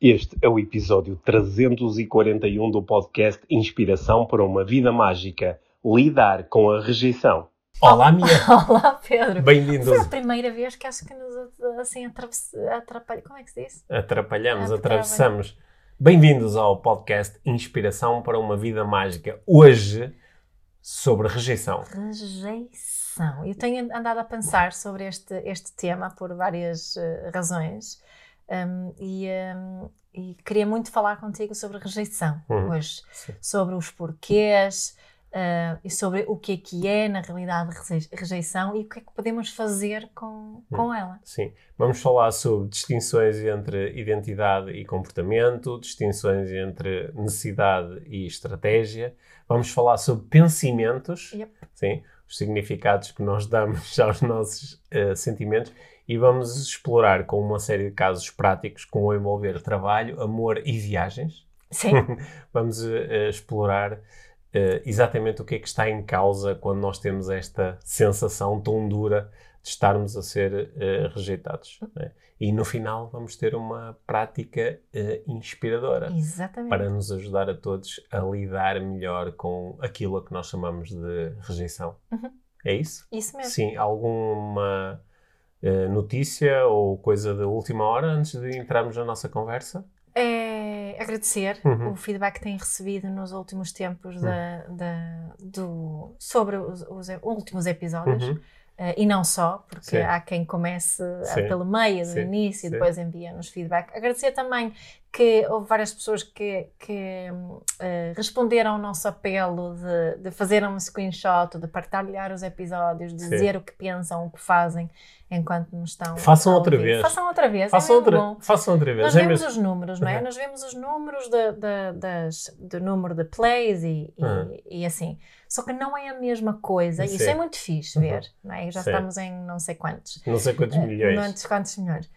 Este é o episódio 341 do podcast Inspiração para uma Vida Mágica Lidar com a Rejeição. Olá, Mia! Olá, Pedro! Bem-vindos! Foi a primeira vez que acho que nos assim atrapalhamos. Como é que se diz? Atrapalhamos, atravessamos. Bem-vindos ao podcast Inspiração para uma Vida Mágica. Hoje, sobre rejeição. Rejeição. Eu tenho andado a pensar sobre este, este tema por várias uh, razões. Um, e, um, e, queria muito falar contigo sobre rejeição uhum. hoje, Sim. sobre os porquês uh, e sobre o que é que é, na realidade, rejeição e o que é que podemos fazer com, uhum. com ela. Sim, vamos falar sobre distinções entre identidade e comportamento, distinções entre necessidade e estratégia, vamos falar sobre pensamentos, yep. sim, os significados que nós damos aos nossos uh, sentimentos e vamos explorar com uma série de casos práticos vão envolver trabalho, amor e viagens. Sim. vamos uh, explorar uh, exatamente o que é que está em causa quando nós temos esta sensação tão dura de estarmos a ser uh, rejeitados. Né? E no final vamos ter uma prática inspiradora Exatamente. para nos ajudar a todos a lidar melhor com aquilo a que nós chamamos de rejeição. Uhum. É isso? Isso mesmo. Sim, alguma uh, notícia ou coisa da última hora antes de entrarmos na nossa conversa? É agradecer uhum. o feedback que têm recebido nos últimos tempos uhum. da, da, do, sobre os, os, últimos episódios. Uhum. Uh, e não só, porque Sim. há quem comece Sim. pelo meio, do Sim. início, e depois envia-nos feedback. Agradecer também que houve várias pessoas que, que uh, responderam ao nosso apelo de, de fazer um screenshot, de partilhar os episódios, de dizer o que pensam, o que fazem enquanto nos estão Façam outra vez. Façam outra vez. Façam, é outra, façam outra vez. Nós É vemos mesmo- os números, não é? Uhum. Nós vemos os números de, de- das, do número de plays e, e- Uhum. e assim. Só que não é a mesma coisa. Isso Sim. é muito fixe Uhum. ver, não é? Já Sim. estamos em não sei quantos. Não sei quantos Eh, milhões. Não sei quantos milhões.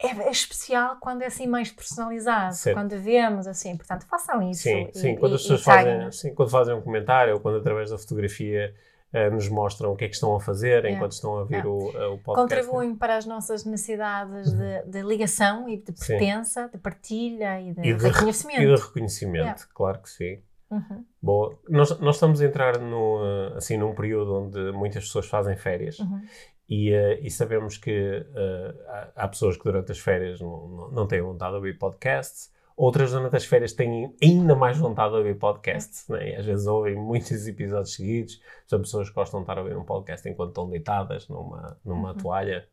É, é especial quando é assim mais personalizado, Sim. quando vemos assim. Portanto, façam isso. Sim, e- sim. Quando as pessoas fazem, sim, quando fazem um comentário ou quando através da fotografia eh, nos mostram o que é que estão a fazer É. enquanto estão a ver É. o, eh, o podcast. Contribuem para as nossas necessidades de, de ligação e de Sim. pertença, de partilha e de, E de, reconhecimento. e de reconhecimento, claro que sim. Uhum, Boa. Nós, nós estamos a entrar no, eh, assim, num período onde muitas pessoas fazem férias uhum. e, eh, e sabemos que eh, há, há pessoas que durante as férias não, não, não têm vontade de ouvir podcasts, outras durante as férias têm ainda mais vontade de ouvir podcasts, né? E às vezes ouvem muitos episódios seguidos. São pessoas que gostam de estar a ouvir um podcast enquanto estão deitadas numa, numa Uhum. toalha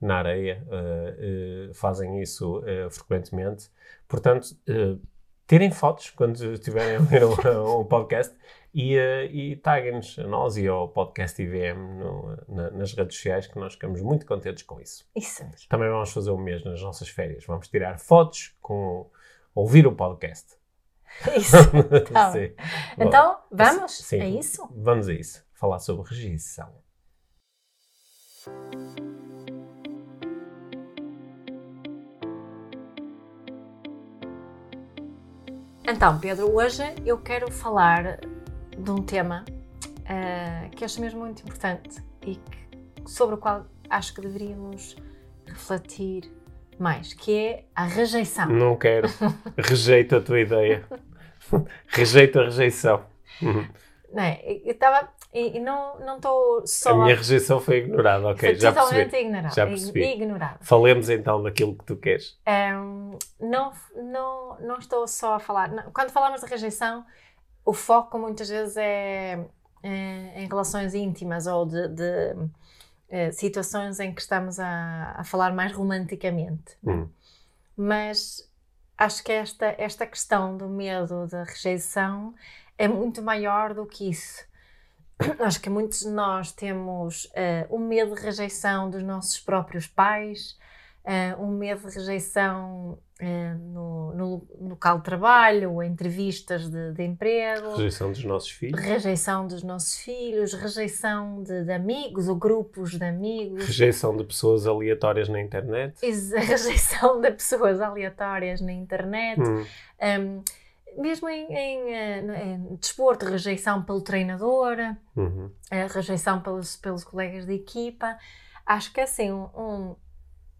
na areia, eh, fazem isso frequentemente. Portanto, tirem fotos quando estiverem a ouvir um, um podcast e, eh, e taguem-nos a nós e ao podcast IVM no- na- nas redes sociais, que nós ficamos muito contentes com isso. Isso mesmo. Também vamos fazer o mesmo nas nossas férias. Vamos tirar fotos com ouvir o podcast. Isso. Tá. Então, vamos? Sim. É isso? Vamos a isso. Falar sobre rejeição. Então, Pedro, hoje eu quero falar de um tema ah, que acho mesmo muito importante e que- sobre o qual acho que deveríamos refletir mais, que é a rejeição. Não quero. Rejeito a tua ideia. Rejeito a rejeição. Uhum. Não é? Eu estava. E, e não não estou só. A minha rejeição foi ignorada, ok, Foi já totalmente percebi. ignorada. Já percebi. Ignorada. Falemos então daquilo que tu queres. Um, não, não, não estou só a falar. quando falamos de rejeição, o foco muitas vezes é, é em relações íntimas ou de, de, eh, situações em que estamos a, a falar mais romanticamente. Hum. Mas acho que esta, esta questão do medo da rejeição é muito maior do que isso. Acho que muitos de nós temos eh, o medo de rejeição dos nossos próprios pais, eh, um medo de rejeição eh, no, no local de trabalho, entrevistas de, de emprego, Rejeição dos nossos filhos. rejeição dos nossos filhos, rejeição de, de amigos ou grupos de amigos, Rejeição de pessoas aleatórias na internet. ex- rejeição de pessoas aleatórias na internet. Hum. Um, mesmo em, em, eh, em desporto, rejeição pelo treinador, Uhum. a rejeição pelos, pelos colegas de equipa. Acho que é assim, um, um-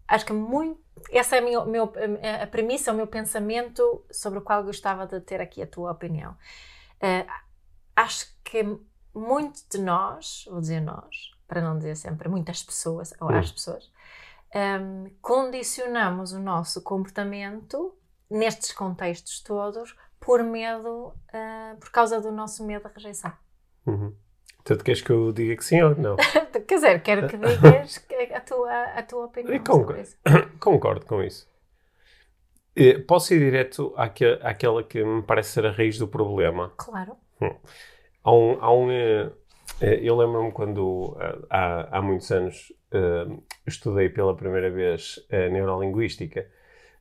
acho que muito. Essa é a, minha, meu, a premissa, o meu pensamento sobre o qual gostava de ter aqui a tua opinião. Uh, acho que muito de nós, vou dizer nós, para não dizer sempre muitas pessoas ou as pessoas, um, condicionamos o nosso comportamento nestes contextos todos por medo, uh, por causa do nosso medo da rejeição. Uhum. Portanto, queres que eu diga que sim ou não? Quer dizer, quero que digas a tua, a tua opinião sobre isso. Concordo com isso. Posso ir direto àque, àquela que me parece ser a raiz do problema? Claro. Hum. Há um, há um, eh, eh, eu lembro-me quando, eh, há, há muitos anos, estudei pela primeira vez a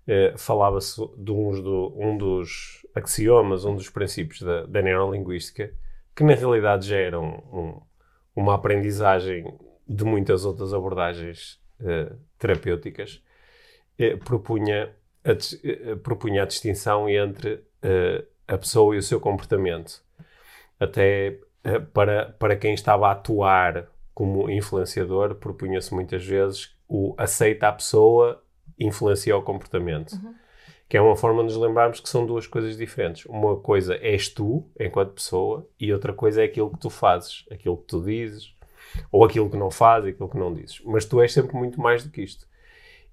neurolinguística, falava-se de uns um dos axiomas, um dos princípios da, da neurolinguística, que na realidade já eram um, uma aprendizagem de muitas outras abordagens uh, terapêuticas, uh, propunha, a, uh, propunha a distinção entre a pessoa e o seu comportamento. Até para, para quem estava a atuar como influenciador, propunha-se muitas vezes o aceita a pessoa, influencia o comportamento. Uhum que é uma forma de nos lembrarmos que são duas coisas diferentes. Uma coisa és tu, enquanto pessoa, e outra coisa é aquilo que tu fazes, aquilo que tu dizes, ou aquilo que não fazes, aquilo que não dizes. Mas tu és sempre muito mais do que isto.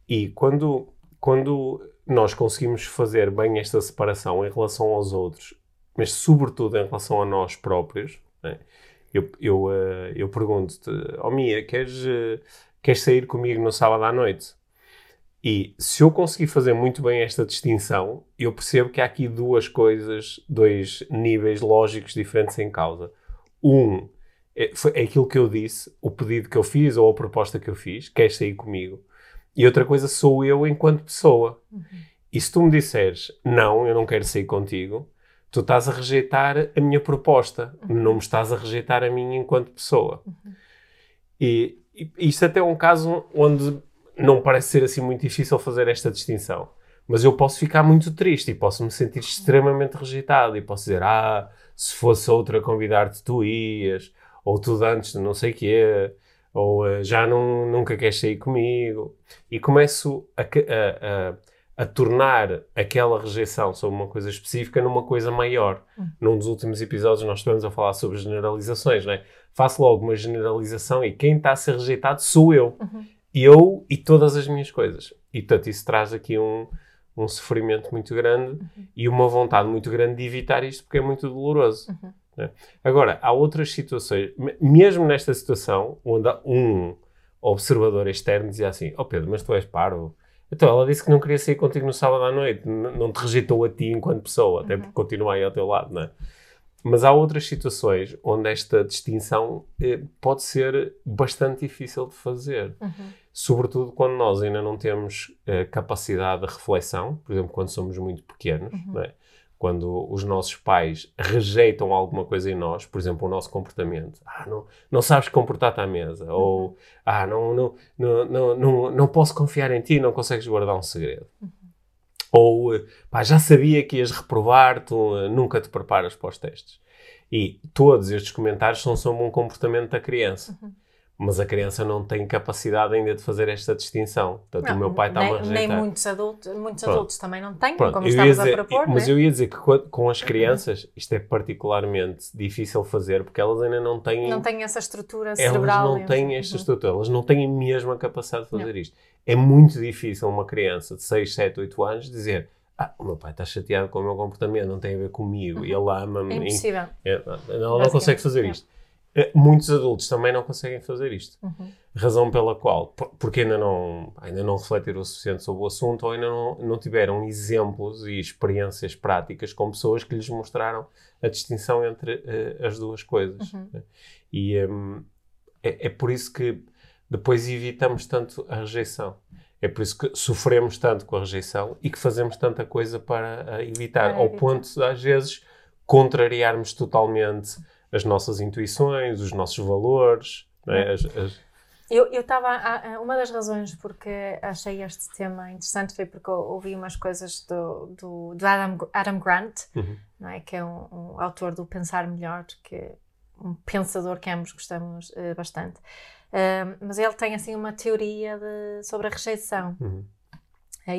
E quando, quando nós conseguimos fazer bem esta separação em relação aos outros, mas sobretudo em relação a nós próprios, né? eu, eu, uh, eu pergunto-te, oh Mia, queres, uh, queres sair comigo no sábado à noite? E se eu conseguir fazer muito bem esta distinção, eu percebo que há aqui duas coisas, dois níveis lógicos diferentes em causa. Um é, foi, é aquilo que eu disse, o pedido que eu fiz ou a proposta que eu fiz, queres sair comigo? E outra coisa sou eu enquanto pessoa. Uhum. E se tu me disseres, não, eu não quero sair contigo, tu estás a rejeitar a minha proposta, uhum. não me estás a rejeitar a mim enquanto pessoa. Uhum. E, e isto até é um caso onde não parece ser assim muito difícil fazer esta distinção. Mas eu posso ficar muito triste e posso me sentir extremamente rejeitado e posso dizer, ah, se fosse outra convidar-te, tu ias, ou tu antes de não sei o quê, ou uh, já não, nunca queres sair comigo. E começo a, a, a, a, tornar aquela rejeição sobre uma coisa específica numa coisa maior. Uhum. Num dos últimos episódios nós estivemos a falar sobre generalizações, não é? Faço logo uma generalização e quem está a ser rejeitado sou eu. Uhum eu e todas as minhas coisas. E, portanto, isso traz aqui um, um sofrimento muito grande uhum. e uma vontade muito grande de evitar isto porque é muito doloroso. Uhum. Né? Agora, há outras situações, mesmo nesta situação, onde um observador externo dizia assim: Ó oh Pedro, mas tu és paro. Então, ela disse que não queria sair contigo no sábado à noite, não te rejeitou a ti enquanto pessoa, até uhum. porque continua aí ao teu lado, não é? Mas há outras situações onde esta distinção eh, pode ser bastante difícil de fazer. Uhum. Sobretudo quando nós ainda não temos eh, capacidade de reflexão, por exemplo, quando somos muito pequenos, uhum. é? quando os nossos pais rejeitam alguma coisa em nós, por exemplo, o nosso comportamento. Ah, não, não sabes comportar-te à mesa. Uhum. Ou, ah, não, não, não, não, não, não posso confiar em ti, não consegues guardar um segredo. Uhum. Ou, pá, já sabia que ias reprovar, tu uh, nunca te preparas para os testes. E todos estes comentários são sobre um comportamento da criança. Uhum. Mas a criança não tem capacidade ainda de fazer esta distinção. Portanto, não, o meu pai está a rejeitar. Nem muitos adultos, muitos adultos também não têm, Pronto, como estamos dizer, a propor. Mas né? eu ia dizer que com as crianças isto é particularmente difícil fazer porque elas ainda não têm. Não têm essa estrutura cerebral. Elas não têm esta estrutura, elas não têm mesmo a capacidade de fazer não. isto. É muito difícil uma criança de 6, 7, 8 anos dizer ah, o meu pai está chateado com o meu comportamento, não tem a ver comigo, uhum. ele ama-me. É impossível. É, não, não consegue fazer isto. É, muitos adultos também não conseguem fazer isto. Uhum. Razão pela qual, porque ainda não, ainda não refletiram o suficiente sobre o assunto ou ainda não, não tiveram exemplos e experiências práticas com pessoas que lhes mostraram a distinção entre uh, as duas coisas. Uhum. Né? E um, é, é por isso que depois evitamos tanto a rejeição. É por isso que sofremos tanto com a rejeição e que fazemos tanta coisa para evitar, ao ponto de, às vezes, contrariarmos totalmente as nossas intuições, os nossos valores. É? As, as... Eu estava. Uma das razões porque achei este tema interessante foi porque eu ouvi umas coisas do, do, do Adam, Adam Grant, uhum. não é? que é um, um, autor do Pensar Melhor, que um pensador que ambos gostamos uh, bastante. Uh, mas ele tem assim uma teoria de, sobre a rejeição. Uhum.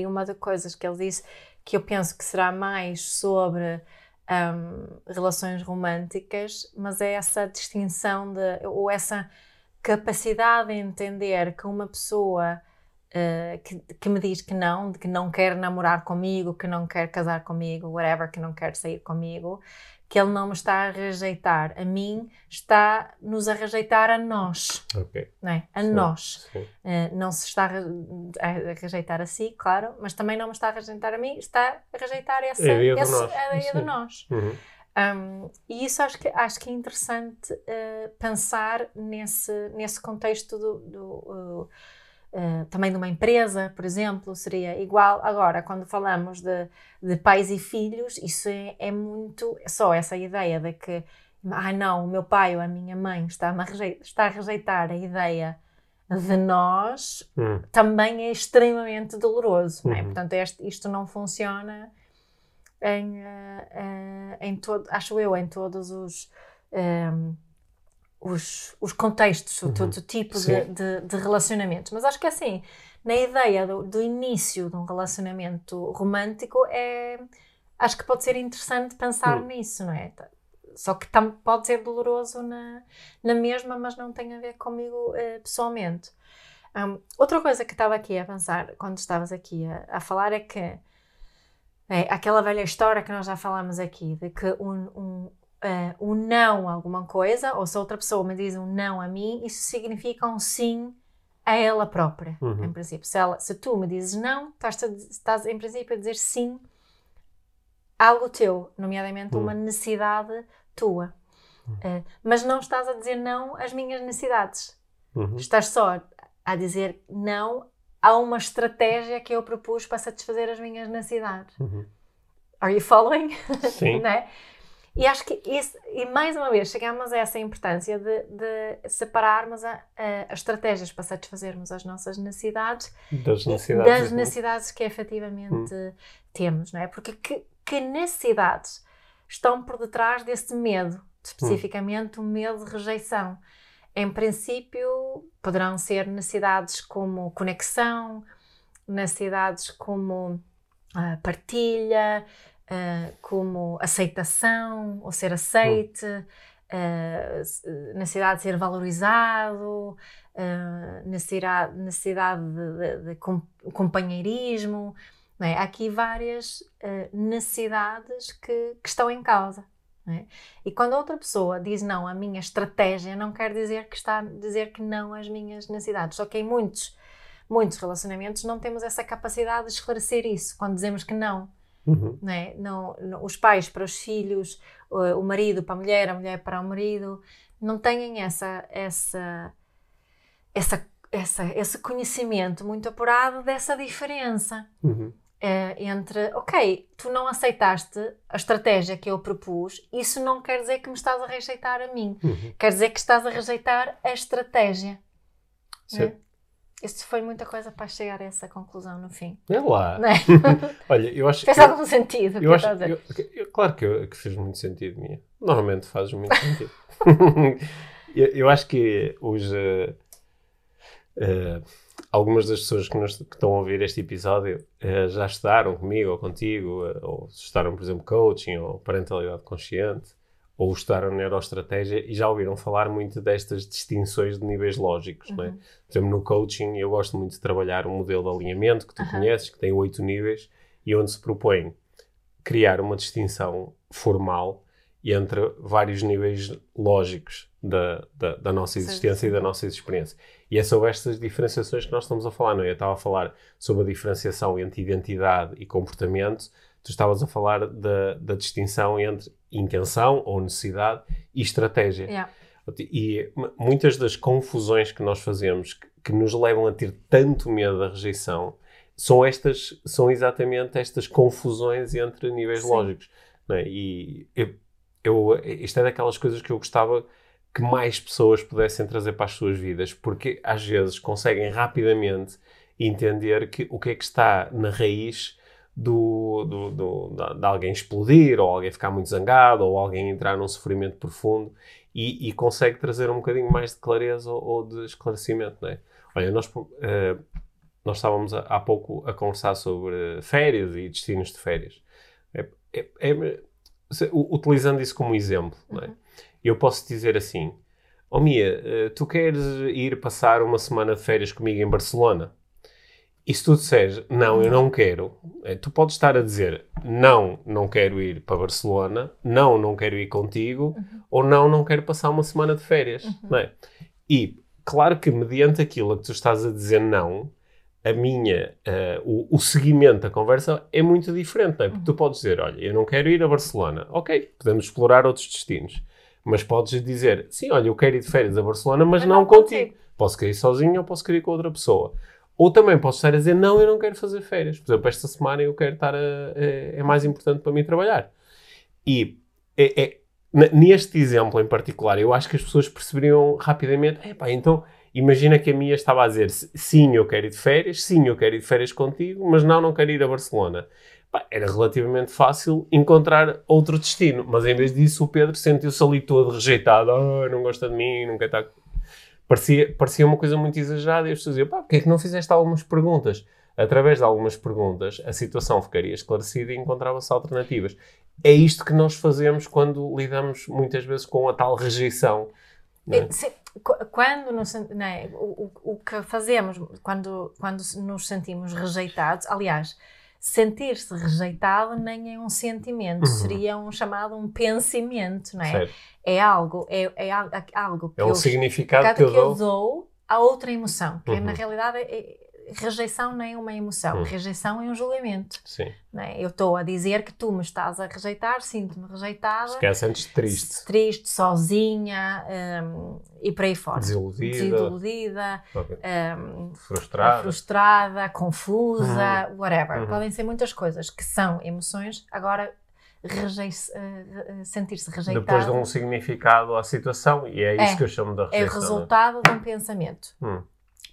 Uma das coisas que ele disse que eu penso que será mais sobre um, relações românticas, mas é essa distinção de, ou essa capacidade de entender que uma pessoa uh, que, que, me diz que não, que não quer namorar comigo, que não quer casar comigo, whatever, que não quer sair comigo, que ele não me está a rejeitar a mim, está-nos a rejeitar a nós. Ok. Não é? A Sim, nós. sim. Uh, não se está a re- a rejeitar a si, claro, mas também não me está a rejeitar a mim, está a rejeitar essa, A ideia do nós. a ideia do nós. Uhum. Um, e isso acho que, acho que é interessante uh, pensar nesse, nesse contexto do, do, uh, uh, também de uma empresa, por exemplo, seria igual. Agora, quando falamos de, de pais e filhos, isso é, é muito é só essa ideia de que, ah, não, o meu pai ou a minha mãe está a, rejeitar, está a rejeitar a ideia de nós, Uhum. também é extremamente doloroso. não é? Uhum. Portanto, este, isto não funciona em, eh, eh, em todo, acho eu, em todos os, ehm, os, os contextos, Uhum. todo tipo de, de, de relacionamentos. Mas acho que assim, na ideia do, do início de um relacionamento romântico, é, acho que pode ser interessante pensar Hum. nisso, não é? Tá- Só que tam, pode ser doloroso na, na mesma, mas não tem a ver comigo eh, pessoalmente. Hum, outra coisa que estava aqui a pensar quando estavas aqui a, a falar é que é aquela velha história que nós já falámos aqui, de que um, um, eh, um não a alguma coisa, ou se outra pessoa me diz um não a mim, isso significa um sim a ela própria, Uhum. em princípio. Se, ela, se tu me dizes não, estás, a estás em princípio a dizer sim a algo teu, nomeadamente uma necessidade tua. Eh, mas não estás a dizer não às minhas necessidades. Uhum. Estás só a dizer não a uma estratégia que eu propus para satisfazer as minhas necessidades. Uhum. Are you following? Sim. né? E acho que isso, e mais uma vez chegamos a essa importância de, de separarmos a- a- as estratégias para satisfazermos as nossas necessidades Das necessidades. das necessidades que efetivamente temos, não é? Porque que, que necessidades estão por detrás desse medo, especificamente o medo de rejeição? Em princípio, poderão ser necessidades como conexão, necessidades como ah, partilha, ah, como aceitação, ou ser aceite, s- necessidade de ser valorizado, ah, necessidade, necessidade de, de- de com- companheirismo. é? Há aqui várias necessidades que, que estão em causa. é? E quando outra pessoa diz não à minha estratégia, não quer dizer que está a dizer que não às minhas necessidades. Só que em muitos, muitos relacionamentos não temos essa capacidade de esclarecer isso. Quando dizemos que não, Uhum. não é? Não, não- os pais para os filhos, o, o marido para a mulher, a mulher para o marido, não têm essa, essa, essa, essa, esse conhecimento muito apurado dessa diferença Uhum. eh, entre, ok, tu não aceitaste a estratégia que eu propus, isso não quer dizer que me estás a rejeitar a mim, Uhum. quer dizer que estás a rejeitar a estratégia. Sim. Isso foi muita coisa para chegar a essa conclusão no fim. É lá. Não é? Olha, eu acho Fez eu- algum sentido que Eu acho, eu- eu- claro que, eu- que fez muito sentido, minha. Normalmente faz muito sentido. eu, eu acho que os, eh, eh, algumas das pessoas que, nos, que estão a ouvir este episódio eh, já estudaram comigo ou contigo, eh, ou estudaram, por exemplo, coaching ou parentalidade consciente, ou estudaram neuroestratégia e já ouviram falar muito destas distinções de níveis lógicos, não é? Uhum. Por exemplo, no coaching eu gosto muito de trabalhar um modelo de alinhamento que tu Aham. conheces, que tem oito níveis, e onde se propõe criar uma distinção formal entre vários níveis lógicos da, da, da nossa Sim, existência e sim. da nossa experiência. E é sobre estas diferenciações que nós estamos a falar, não é? Eu estava a falar sobre a diferenciação entre identidade e comportamento, tu estavas a falar da, da distinção entre intenção ou necessidade e estratégia. Yeah. E muitas das confusões que nós fazemos que, que nos levam a ter tanto medo da rejeição são estas são exatamente estas confusões entre níveis Sim. lógicos é? e eu, eu isto é daquelas coisas que eu gostava que mais pessoas pudessem trazer para as suas vidas porque às vezes conseguem rapidamente entender que o que é que está na raiz do, do, do, de alguém explodir, ou alguém ficar muito zangado, ou alguém entrar num sofrimento profundo, e, e consegue trazer um bocadinho mais de clareza ou, ou de esclarecimento, não é? Olha, nós, uh, nós estávamos há pouco a conversar sobre férias e destinos de férias. É, é, é, utilizando isso como exemplo, é? Uhum. eu posso dizer assim: Oh Mia, uh, tu queres ir passar uma semana de férias comigo em Barcelona? E se tu disseres, não, eu não quero, é, tu podes estar a dizer, não, não quero ir para Barcelona, não, não quero ir contigo, uhum. ou não, não quero passar uma semana de férias, uhum. não é? E, claro que mediante aquilo que tu estás a dizer não, a minha, uh, o, o, seguimento da conversa é muito diferente, não é? Porque tu podes dizer, olha, eu não quero ir a Barcelona, ok, podemos explorar outros destinos, mas podes dizer, sim, olha, eu quero ir de férias a Barcelona, mas, mas não, não contigo. contigo. Posso querer ir sozinho ou posso querer ir com outra pessoa. Ou também posso estar a dizer, não, eu não quero fazer férias. Por exemplo, esta semana eu quero estar a, é, é mais importante para mim trabalhar. E é, é, neste exemplo em particular, eu acho que as pessoas perceberiam rapidamente, epá, então imagina que a minha estava a dizer, sim, eu quero ir de férias, sim, eu quero ir de férias contigo, mas não, não quero ir a Barcelona. era relativamente fácil encontrar outro destino, mas em vez disso o Pedro sentiu-se ali todo rejeitado, oh, não gosta de mim, não quer estar parecia, parecia uma coisa muito exagerada e as pessoas diziam, pá, porque é que não fizeste algumas perguntas? Através de algumas perguntas, a situação ficaria esclarecida e encontrava-se alternativas. É isto que nós fazemos quando lidamos muitas vezes com a tal rejeição. É? Quando nos, é? o, o, o que fazemos quando, quando nos sentimos rejeitados, aliás, sentir-se rejeitado nem é um sentimento, uhum. seria um chamado um pensamento, não é? Certo. É algo, é, é algo que é um eu, significado que eu, que eu dou a outra emoção, que uhum. na realidade é, rejeição nem é uma emoção, hum. rejeição é um julgamento. Sim. É? Eu estou a dizer que tu me estás a rejeitar, sinto-me rejeitada. Esquece antes triste. Triste, sozinha um, e por aí fora. Desiludida. Desiludida. Okay. Um, frustrada. Frustrada, confusa, uhum. whatever. Uhum. Podem ser muitas coisas que são emoções. Agora, uh, sentir-se rejeitado. Depois de um significado à situação, e é isso é, que eu chamo de rejeição. É o é? resultado né? de um pensamento. Hum.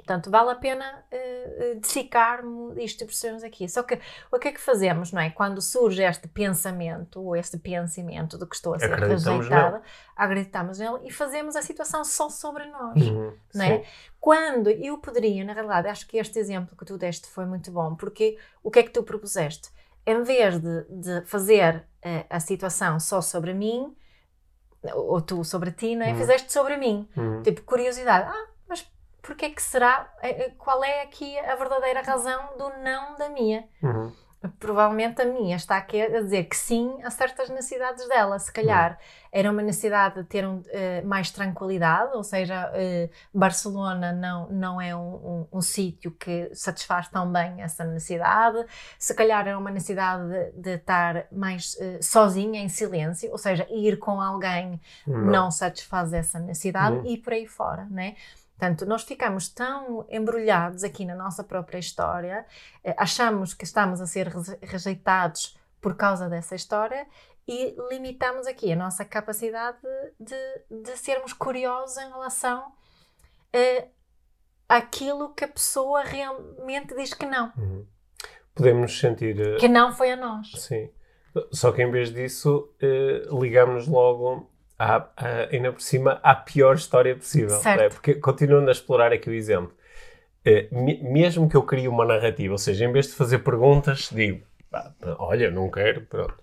Portanto, vale a pena uh, dissecar isto que percebemos aqui. Só que o que é que fazemos, não é? Quando surge este pensamento, ou este pensamento de que estou a ser rejeitada, acreditamos nele e fazemos a situação só sobre nós, uhum, não é? Quando eu poderia, na realidade, acho que este exemplo que tu deste foi muito bom, porque o que é que tu propuseste? Em vez de, de fazer uh, a situação só sobre mim, ou tu sobre ti, não é? Uhum. Fizeste sobre mim. Uhum. Tipo, curiosidade. Ah, porque é que será, eh, eh, qual é aqui a verdadeira razão do não da minha? Uhum. Provavelmente a minha está aqui a dizer que sim a certas necessidades dela. Se calhar uhum. era uma necessidade de ter um, uh, mais tranquilidade, ou seja, uh, Barcelona não, não é um, um, um sítio que satisfaz tão bem essa necessidade. Se calhar era uma necessidade de, de estar mais uh, sozinha, em silêncio, ou seja, ir com alguém uhum. não satisfaz essa necessidade uhum. e por aí fora, né? Portanto, nós ficamos tão embrulhados aqui na nossa própria história, eh, achamos que estamos a ser rejeitados por causa dessa história e limitamos aqui a nossa capacidade de, de sermos curiosos em relação uh, àquilo que a pessoa realmente diz que não. Uhum. Podemos sentir. Uh, que não foi a nós. Sim. Só que em vez disso, uh, ligamos logo à, ainda por cima, à pior história possível. Né? Porque continuando a explorar aqui o exemplo, eh, mesmo que eu crie uma narrativa, ou seja, em vez de fazer perguntas, digo, olha, não quero, pronto.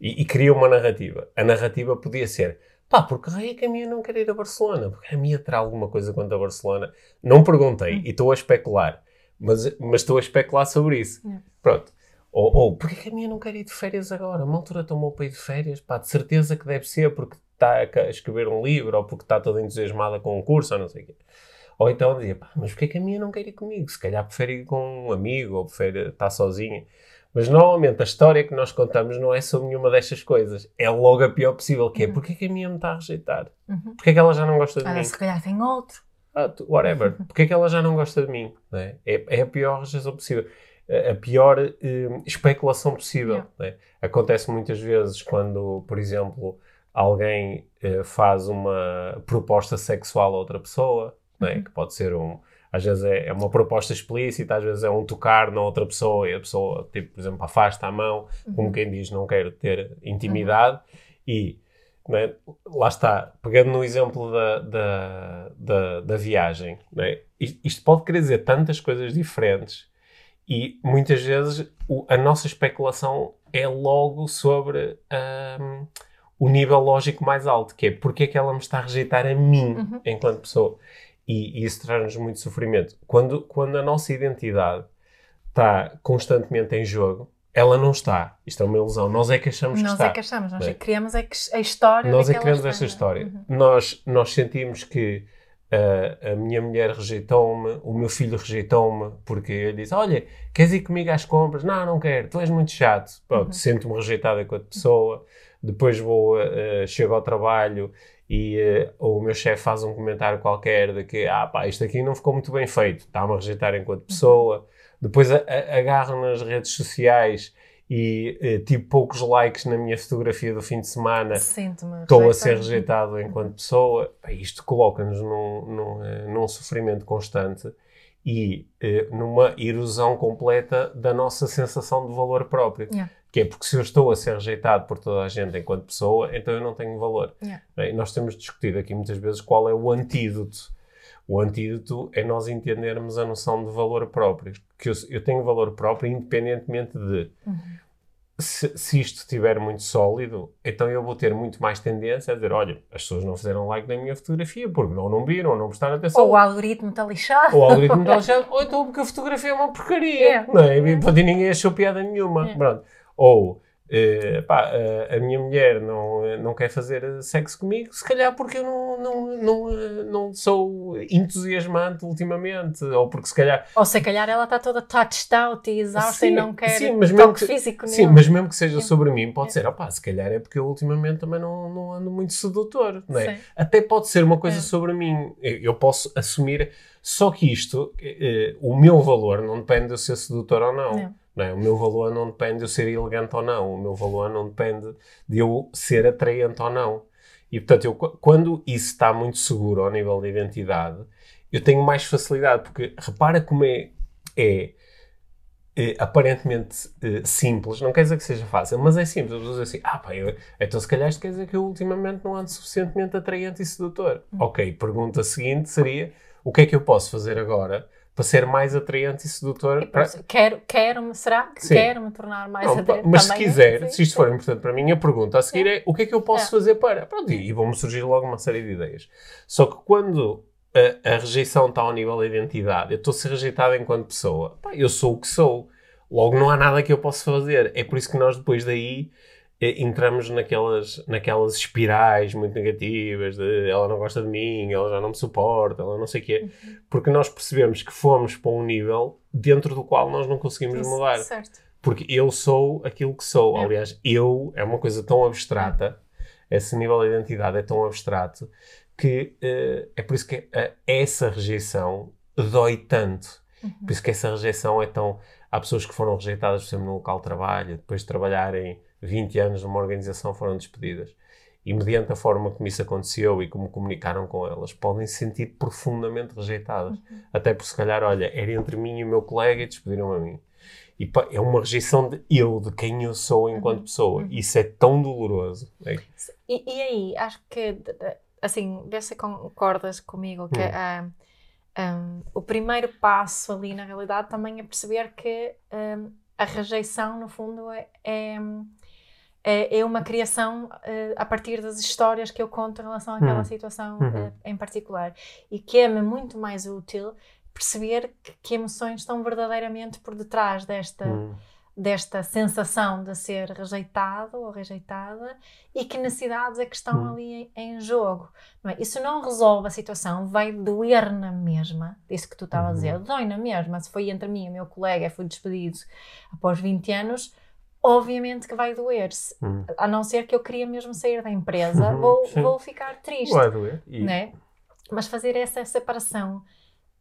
E, e crio uma narrativa. A narrativa podia ser, pá, porque é que a minha não quer ir a Barcelona? Porque a minha terá alguma coisa contra a Barcelona? Não perguntei hum. e estou a especular, mas, mas estou a especular sobre isso. Hum. Pronto. Ou, ou porquê que a minha não quer ir de férias agora? Uma altura tomou para ir de férias? Pá, de certeza que deve ser porque está a escrever um livro ou porque está toda entusiasmada com um curso ou não sei o quê. Ou então dizia, pá, mas porquê que a minha não quer ir comigo? Se calhar prefere ir com um amigo ou prefere estar sozinha. Mas normalmente a história que nós contamos não é sobre nenhuma destas coisas. É logo a pior possível, que é uhum. porque que a minha me está a rejeitar? Uhum. Porque que ela já não gosta de ah, mim? se calhar tem outro. Ah, whatever. Porque que ela já não gosta de mim? É? é? É, a pior rejeição possível. A pior uh, especulação possível. É? Acontece muitas vezes quando, por exemplo, alguém uh, faz uma proposta sexual a outra pessoa, é? uhum. que pode ser um. Às vezes é, é uma proposta explícita, às vezes é um tocar na outra pessoa e a pessoa, tipo, por exemplo, afasta a mão, como Uhum. quem diz, não quero ter intimidade. E não é? lá está, pegando no exemplo da, da, da, da viagem, não é? isto, isto pode querer dizer tantas coisas diferentes e muitas vezes o- a nossa especulação é logo sobre ahm, o nível lógico mais alto, que é porque é que ela me está a rejeitar a mim Uhum. enquanto pessoa. E, e isso traz-nos muito sofrimento. Quando, quando a nossa identidade está constantemente em jogo, ela não está. Isto é uma ilusão. Nós é que achamos que Nós está. é que achamos, nós é Bem, que criamos é que a história nós é que criamos esta história. Uhum. Nós, nós sentimos que ah, a minha mulher rejeitou-me, o meu filho rejeitou-me, porque ele disse: Olha, queres ir comigo às compras? Não, não quero, tu és muito chato. Pronto, Uhum. sinto-me rejeitado enquanto pessoa. Depois vou, ah, chego ao trabalho e ah, o meu chefe faz um comentário qualquer de que, ah pá, isto aqui não ficou muito bem feito, está-me a rejeitar enquanto pessoa. Depois a- a- agarro nas redes sociais e eh, tipo poucos likes na minha fotografia do fim de semana estou a ser rejeitado enquanto pessoa, isto coloca-nos num, num, num sofrimento constante e eh, numa erosão completa da nossa sensação de valor próprio. Yeah. Que é porque se eu estou a ser rejeitado por toda a gente enquanto pessoa, então eu não tenho valor. Yeah. Bem, nós temos discutido aqui muitas vezes qual é o antídoto. O antídoto é nós entendermos a noção de valor próprio. Que eu, eu tenho valor próprio independentemente de Uhum. se, se isto estiver muito sólido, então eu vou ter muito mais tendência a dizer: olha, as pessoas não fizeram like na minha fotografia porque ou não viram ou não prestaram atenção. Ou o algoritmo está lixado. Ou o algoritmo está lixado, ou então porque a fotografia é uma porcaria. É. Não é? E ninguém achou piada nenhuma. É. Pronto. Ou. eh, pá, eh, a minha mulher não, eh, não quer fazer sexo comigo, se calhar porque eu não, não, não, não sou entusiasmante ultimamente, ou porque se calhar Ou se calhar ela está toda touched out e exausta e Sim, não quer sim, mas mesmo que- físico Sim, nenhum. mas mesmo que seja sobre mim, pode É. ser, opá, se calhar é porque eu ultimamente também não, não ando muito sedutor, não é? Sim. Até pode ser uma coisa É. sobre mim, eu posso assumir, só que isto, o meu valor não depende de eu ser sedutor ou não. Não. É? O meu valor não depende de eu ser elegante ou não, o meu valor não depende de eu ser atraente ou não. E portanto, eu, qu- quando isso está muito seguro ao nível de identidade, eu tenho mais facilidade, porque repara como é, é eh, aparentemente eh, simples, não quer dizer que seja fácil, mas é simples. As pessoas dizem assim, ah pá, eu, então se calhar isto quer dizer que eu ultimamente não ando suficientemente atraente e sedutor. Ok, pergunta seguinte seria, o que é que eu posso fazer agora para ser mais atraente e sedutor? Para- quero, quero-me, será que quero-me tornar mais atraente? mas se é, quiser, sim, se isto for importante para mim, a pergunta a seguir Sim. é o que é que eu posso É. fazer para? Pronto, e, vão-me surgir logo uma série de ideias. Só que quando a, a rejeição está ao nível da identidade, eu estou a ser rejeitado enquanto pessoa, pá, eu sou o que sou. Logo não há nada que eu possa fazer. É por isso que nós depois daí entramos naquelas, naquelas espirais muito negativas de ela não gosta de mim, ela já não me suporta, ela não sei o quê. Uhum. Porque nós percebemos que fomos para um nível dentro do qual nós não conseguimos Isso, mudar. Certo. Porque eu sou aquilo que sou. É. Aliás, eu é uma coisa tão abstrata, esse nível de identidade é tão abstrato, que eh, é por isso que eh, essa rejeição dói tanto. Uhum. Por isso que essa rejeição é tão. Há pessoas que foram rejeitadas, por exemplo, no local de trabalho, depois de trabalharem 20 anos numa organização, foram despedidas. E mediante a forma como isso aconteceu e como comunicaram com elas, podem se sentir profundamente rejeitadas. Até por se calhar, olha, era entre mim e o meu colega e despediram a mim. E é uma rejeição de eu, de quem eu sou enquanto Uhum. pessoa. Uhum. Isso é tão doloroso. É- E, e aí, acho que, assim, vê se concordas comigo que Hum. ah, ah, o primeiro passo ali, na realidade, também é perceber que ah, a rejeição, no fundo, é, é, é- é uma criação ah, a partir das histórias que eu conto em relação àquela Hum. situação Uhum. ah, em particular. E que é-me muito mais útil perceber que, que emoções estão verdadeiramente por detrás desta Hum. desta sensação de ser rejeitado ou rejeitada e que necessidades é que estão Hum. ali em, em jogo. Não é? Isso não resolve a situação, vai doer na mesma, isso que tu estava a Uhum. dizer, dói na mesma. Se foi entre mim e o meu colega, fui despedido após 20 anos, obviamente que vai doer-se. Hum. A não ser que eu queria mesmo sair da empresa, Uhum, vou, vou ficar triste Vai doer. E- né? Mas fazer essa separação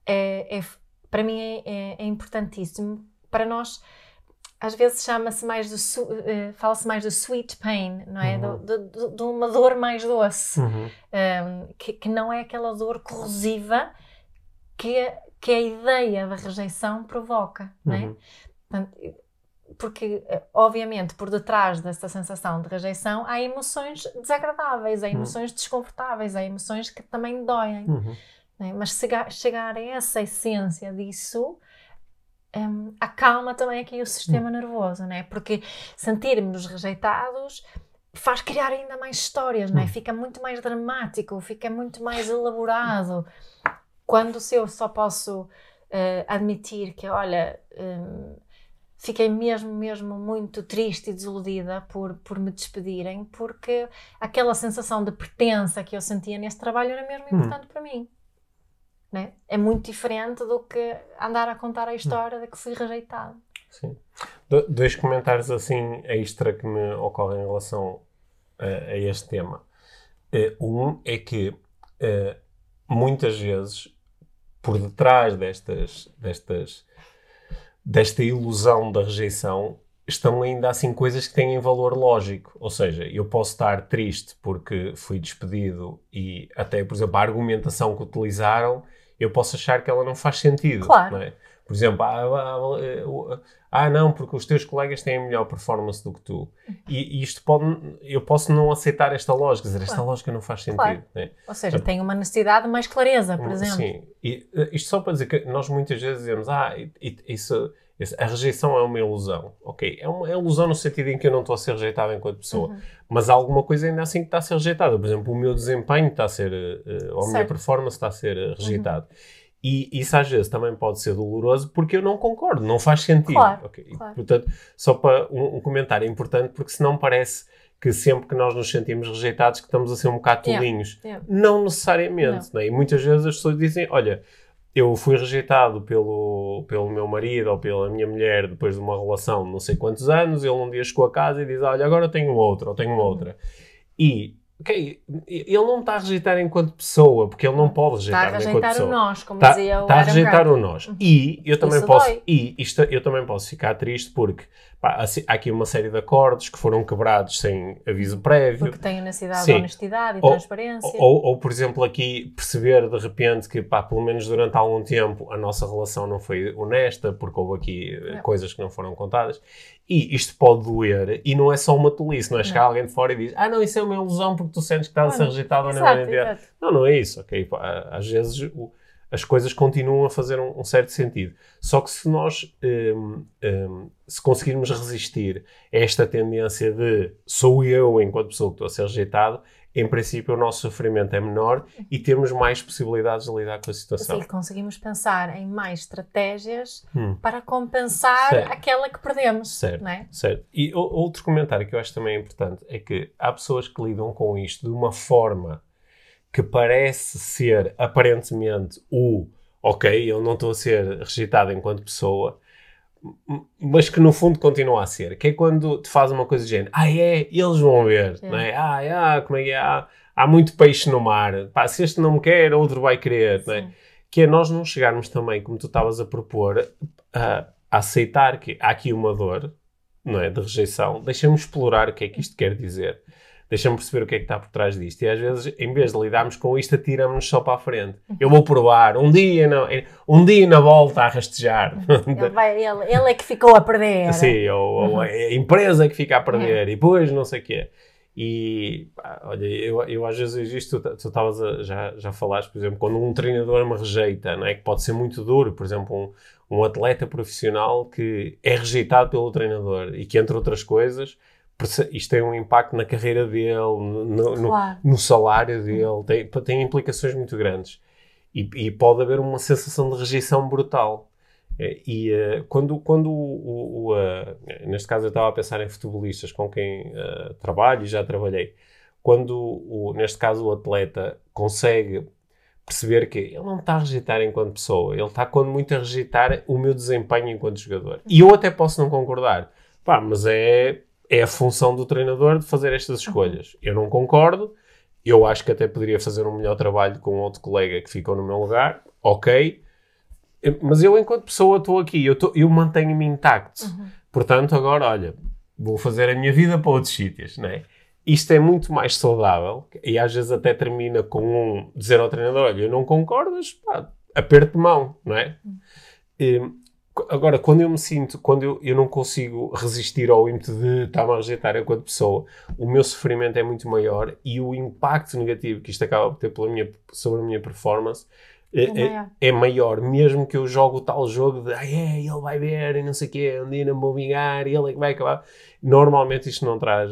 é, é- para mim é, é- é importantíssimo. Para nós, às vezes chama-se mais do su- eh, fala-se mais do sweet pain, não é? Uhum. Do- do- do- de uma dor mais doce, Uhum. um, que, que não é aquela dor corrosiva que, que a ideia da rejeição provoca, não é? Uhum. Portanto, porque, eh, obviamente, por detrás dessa sensação de rejeição há emoções desagradáveis, há Uhum. emoções desconfortáveis, há emoções que também doem. Uhum. né? Mas chegar, chegar a essa essência disso hum, acalma também aqui o sistema Hum. nervoso, né? porque sentirmos rejeitados faz criar ainda mais histórias, né? Hum. fica muito mais dramático, fica muito mais elaborado. Quando se eu só posso eh, admitir que, olha, hum, fiquei mesmo, mesmo muito triste e desiludida por, por me despedirem, porque aquela sensação de pertença que eu sentia nesse trabalho era mesmo Hum. importante para mim. Né? É muito diferente do que andar a contar a história de que fui rejeitado. Sim. Do- dois comentários assim extra que me ocorrem em relação a, a este tema. Eh, um é que eh, muitas vezes por detrás destas, destas, desta ilusão da rejeição estão ainda assim coisas que têm valor lógico. Ou seja, eu posso estar triste porque fui despedido e até, por exemplo, a argumentação que utilizaram, eu posso achar que ela não faz sentido. Claro. não é? Por exemplo, ah, ah, eh, o- ah, não, porque os teus colegas têm melhor performance do que tu. E, e isto pode, eu posso não aceitar esta lógica, dizer, esta lógica não faz sentido. Claro. né? Ou seja, tem uma necessidade de mais clareza, por exemplo. Sim, e, eh, isto só para dizer que nós muitas vezes dizemos, ah, isso, a rejeição é uma ilusão. Ok, é uma ilusão no sentido em que eu não estou a ser rejeitado enquanto pessoa, Uhum. mas há alguma coisa ainda assim que está a ser rejeitada. Por exemplo, o meu desempenho está a ser, eh, eh, ou a minha performance está a ser rejeitado. E isso às vezes também pode ser doloroso porque eu não concordo, não faz sentido. Claro, ok? E, claro. Portanto, só para um, um comentário importante, porque senão parece que sempre que nós nos sentimos rejeitados que estamos a ser um bocado Yeah, tolinhos. yeah. Não necessariamente. Né? E muitas vezes as pessoas dizem: Olha, eu fui rejeitado pelo, pelo meu marido ou pela minha mulher depois de uma relação de não sei quantos anos. Ele um dia chegou a casa e diz: Olha, agora tenho outra ou tenho outra. E, ok, ele não está a rejeitar enquanto pessoa, porque ele não pode Está a rejeitar enquanto rejeitar pessoa. o nós, como Está dizia o está a rejeitar Grant. o nós. E eu também Isso posso, dói. e isto, eu também posso ficar triste porque pá, assim, há aqui uma série de acordos que foram quebrados sem aviso prévio. Porque tem a necessidade Sim. de honestidade e Ou- transparência. Ou, ou, por exemplo, aqui perceber de repente que, pá, pelo menos durante algum tempo, a nossa relação não foi honesta, porque houve aqui eh, Não. coisas que não foram contadas. E isto pode doer, e não é só uma tolice, não é chegar alguém de fora e diz: Ah, não, isso é uma ilusão porque tu sentes que estás a ser rejeitado ou não é. Não, não é isso, ok? Pá, Às vezes o- as coisas continuam a fazer um, um certo sentido. Só que se nós hum, hum, se conseguirmos resistir a esta tendência de sou eu enquanto pessoa que estou a ser rejeitado, em princípio o nosso sofrimento é menor e temos mais possibilidades de lidar com a situação. Assim, conseguimos pensar em mais estratégias Hum. para compensar Certo. aquela que perdemos. Certo. É? Certo. E o- outro comentário que eu acho também importante é que há pessoas que lidam com isto de uma forma que parece ser aparentemente o ok, eu não estou a ser rejeitado enquanto pessoa, mas que no fundo continua a ser. Que é quando te faz uma coisa de género, ah é, eles vão ver, É. não é? Ah, ah, como é que é? Ah, há muito peixe no mar. Pá, se este não me quer, outro vai querer, não é? Que é nós não chegarmos também, como tu estavas a propor, a, a aceitar que há aqui uma dor, não é, de rejeição, deixa-me explorar o que é que isto quer dizer. Deixa-me perceber o que é que está por trás disto. E às vezes, em vez de lidarmos com isto, atiramos-nos só para a frente. Eu vou provar, um dia, não, um dia na volta a rastejar. Ele, vai- ele- ele é que ficou a perder. Sim, ou, ou a empresa que fica a perder e depois não sei o quê. E pá, olha, eu, eu às vezes isto, tu estavas já, já falaste, por exemplo, quando um treinador me rejeita, não é? que pode ser muito duro, por exemplo, um, um atleta profissional que é rejeitado pelo treinador e que, entre outras coisas, isto tem um impacto na carreira dele, no, no- no- Claro. no salário dele, tem, tem implicações muito grandes. E, e pode haver uma sensação de rejeição brutal. Eh, E eh, quando, quando o, o- o, eh, neste caso eu estava a pensar em futebolistas com quem eh, trabalho e já trabalhei, quando o, neste caso o atleta consegue perceber que ele não está a rejeitar enquanto pessoa, ele está quando muito a rejeitar o meu desempenho enquanto jogador. E eu até posso não concordar, pá, mas é, é a função do treinador de fazer estas escolhas. Eu não concordo, eu acho que até poderia fazer um melhor trabalho com outro colega que ficou no meu lugar, ok, mas eu enquanto pessoa estou aqui, eu, tô- eu mantenho-me intacto. Portanto, agora, olha, vou fazer a minha vida para outros sítios, não é? Isto é muito mais saudável e às vezes até termina com um dizer ao treinador, olha, eu não concordas, pá, aperto de mão, não é? Hum, agora, quando eu me sinto, quando eu, eu não consigo resistir ao ímpeto de estar-me a rejeitar enquanto pessoa, o meu sofrimento é muito maior e o impacto negativo que isto acaba por ter pela minha, sobre a minha performance é, É é- maior. é maior, mesmo que eu jogo o tal jogo de ah, é, ele vai ver e não sei o quê, um dia não vou vingar e ele é que vai acabar. Normalmente isto não traz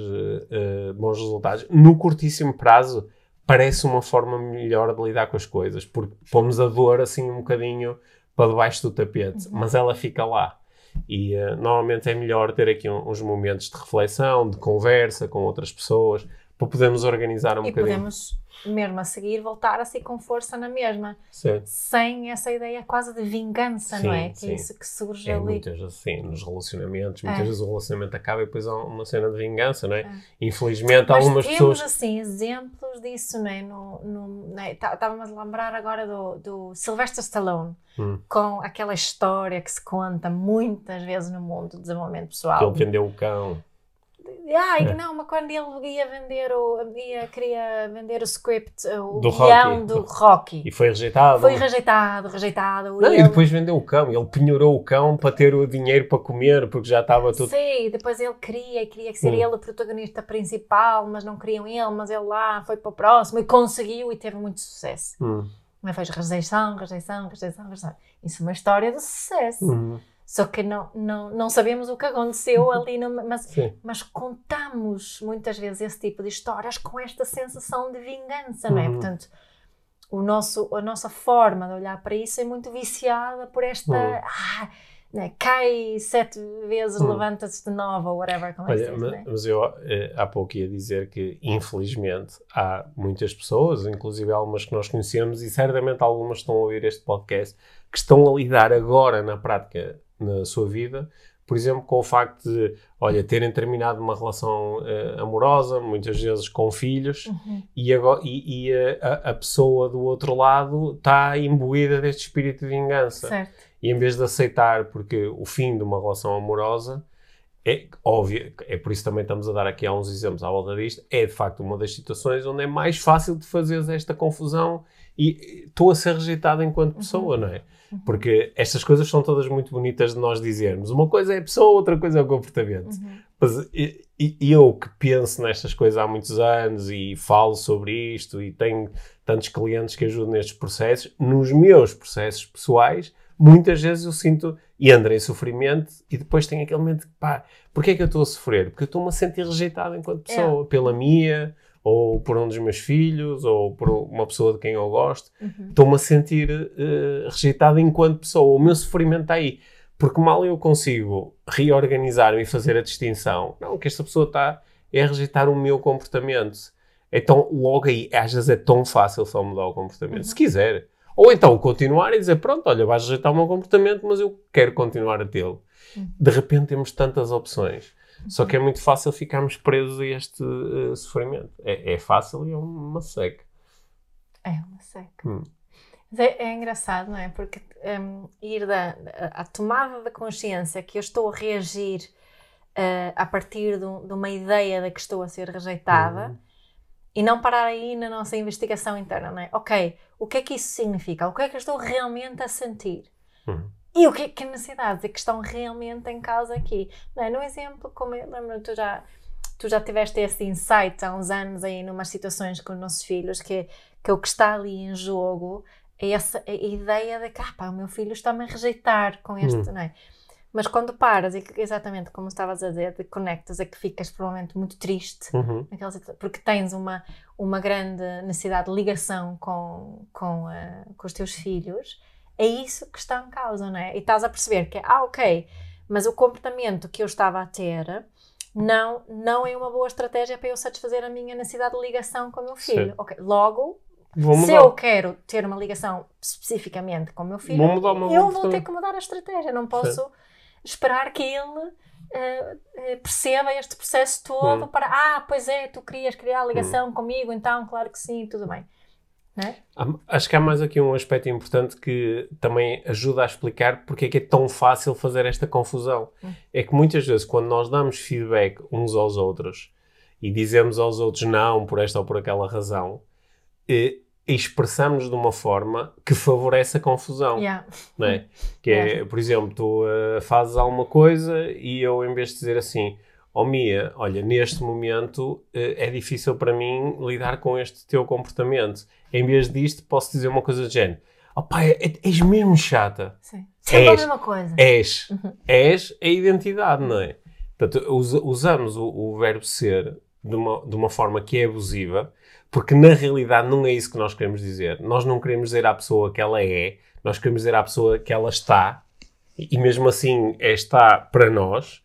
eh, bons resultados. No curtíssimo prazo, parece uma forma melhor de lidar com as coisas, porque pomos a dor assim um bocadinho para debaixo do tapete, mas ela fica lá. E eh, normalmente é melhor ter aqui um- uns momentos de reflexão, de conversa com outras pessoas, para podermos organizar um E bocadinho. podemos, mesmo a seguir, voltar a ser com força na mesma, Sim. sem essa ideia quase de vingança, não é? Sim, Que sim. é isso que surge É ali. muitas vezes assim, nos relacionamentos, muitas É. vezes o relacionamento acaba e depois há uma cena de vingança, não é? É. Infelizmente, Mas algumas temos, pessoas. assim, exemplos disso, não é? No, no, é? Tá- Estava-me a lembrar agora do, do Sylvester Stallone, Hum. com aquela história que se conta muitas vezes no mundo do desenvolvimento Que pessoal. ele vendeu o cão. Ai, É. não, mas quando ele ia vender o, ia, queria vender o script, o Do guião Rocky. do Rocky. E foi rejeitado. Foi rejeitado, rejeitado. Não, e ele- depois vendeu o cão. Ele penhorou o cão para ter o dinheiro para comer, porque já estava tudo. Sim, depois ele queria, queria que ser Hum. ele o protagonista principal, mas não queriam ele, mas ele lá foi para o próximo e conseguiu e teve muito sucesso. Hum. Mas fez rejeição, rejeição, rejeição, rejeição. Isso é uma história de sucesso. Hum. Só que não, não, não sabemos o que aconteceu ali, no- mas, Sim. mas contamos muitas vezes esse tipo de histórias com esta sensação de vingança, não é? Uhum. Portanto, o nosso, a nossa forma de olhar para isso é muito viciada por esta. Uhum. Ah, né, cai sete vezes, Uhum. levanta-se de novo, ou whatever, como é Olha, se diz, ma- né? mas eu eh, há pouco ia dizer que, infelizmente, há muitas pessoas, inclusive algumas que nós conhecemos, e certamente algumas estão a ouvir este podcast, que estão a lidar agora na prática na sua vida, por exemplo, com o facto de, olha, terem terminado uma relação eh, amorosa, muitas vezes com filhos, Uhum. e, agora, e, e a, a- a pessoa do outro lado está imbuída deste espírito de vingança. Certo. E em vez de aceitar, porque o fim de uma relação amorosa é óbvio, é por isso também estamos a dar aqui há uns exemplos à volta disto, é de facto uma das situações onde é mais fácil de fazeres esta confusão e estou a ser rejeitado enquanto pessoa, não é? Porque estas coisas são todas muito bonitas de nós dizermos. Uma coisa é a pessoa, outra coisa é o comportamento. Uhum. Mas eu que penso nestas coisas há muitos anos e falo sobre isto e tenho tantos clientes que ajudam nestes processos, nos meus processos pessoais, muitas vezes eu sinto e ando em sofrimento e depois tenho aquele momento de pá, porquê é que eu estou a sofrer? Porque eu estou-me a sentir rejeitado enquanto pessoa, pela minha, ou por um dos meus filhos, ou por uma pessoa de quem eu gosto. Uhum. Estou-me a sentir eh, rejeitado enquanto pessoa. O meu sofrimento está aí. Porque mal eu consigo reorganizar-me e fazer a distinção, não, que esta pessoa está é rejeitar o meu comportamento. Então, logo aí, às vezes é tão fácil só mudar o comportamento, se quiser. Ou então continuar e dizer, pronto, olha, vais rejeitar o meu comportamento, mas eu quero continuar a tê-lo. De repente temos tantas opções. Só que é muito fácil ficarmos presos a este eh, sofrimento. É, é fácil e é uma seca. É uma seca. Hum. Mas é, é engraçado, não é? Porque hum, ir da, a, a tomada da consciência que eu estou a reagir eh, a partir de, um- de uma ideia de que estou a ser rejeitada Uhum. e não parar aí na nossa investigação interna, não é? Ok, o que é que isso significa? O que é que eu estou realmente a sentir? Uhum. E o que, é que necessidades é que estão realmente em causa aqui? Não é? No exemplo, como eu lembro, tu já, tu já tiveste esse insight há uns anos aí, numas situações com os nossos filhos, que, que o que está ali em jogo é essa a ideia de que, ah, pá, o meu filho está-me a rejeitar com este, Hum. não é? Mas quando paras, e exatamente como estavas a dizer, conectas, é que ficas provavelmente muito triste, Uhum. porque tens uma, uma grande necessidade de ligação com, com, ah, com os teus filhos, é isso que está em causa, não é? E estás a perceber que, ah, ok, mas o comportamento que eu estava a ter não, não é uma boa estratégia para eu satisfazer a minha necessidade de ligação com o meu filho. Ok, logo, se eu quero ter uma ligação especificamente com o meu filho, Vou eu vou ter que mudar a estratégia. Não posso esperar que ele eh, perceba este processo todo Hum. para, ah, pois é, tu querias criar ligação comigo, então claro que sim, tudo bem. É? Acho que há mais aqui um aspecto importante que também ajuda a explicar porque é que é tão fácil fazer esta confusão. Hum. É que muitas vezes, quando nós damos feedback uns aos outros e dizemos aos outros não por esta ou por aquela razão, eh, expressamos de uma forma que favorece a confusão. Yeah. Não é? Que é, por exemplo, tu uh, fazes alguma coisa e eu, em vez de dizer assim, oh, Mia, olha, neste momento uh, é difícil para mim lidar com este teu comportamento. Em vez disto, posso dizer uma coisa do género. Oh pai, é, és mesmo chata. Sim. Sempre És. a mesma coisa. És. És a identidade, não é? Portanto, us- usamos o, o verbo ser de uma, de uma forma que é abusiva, porque na realidade não é isso que nós queremos dizer. Nós não queremos dizer à pessoa que ela é, nós queremos dizer à pessoa que ela está, e mesmo assim é está para nós,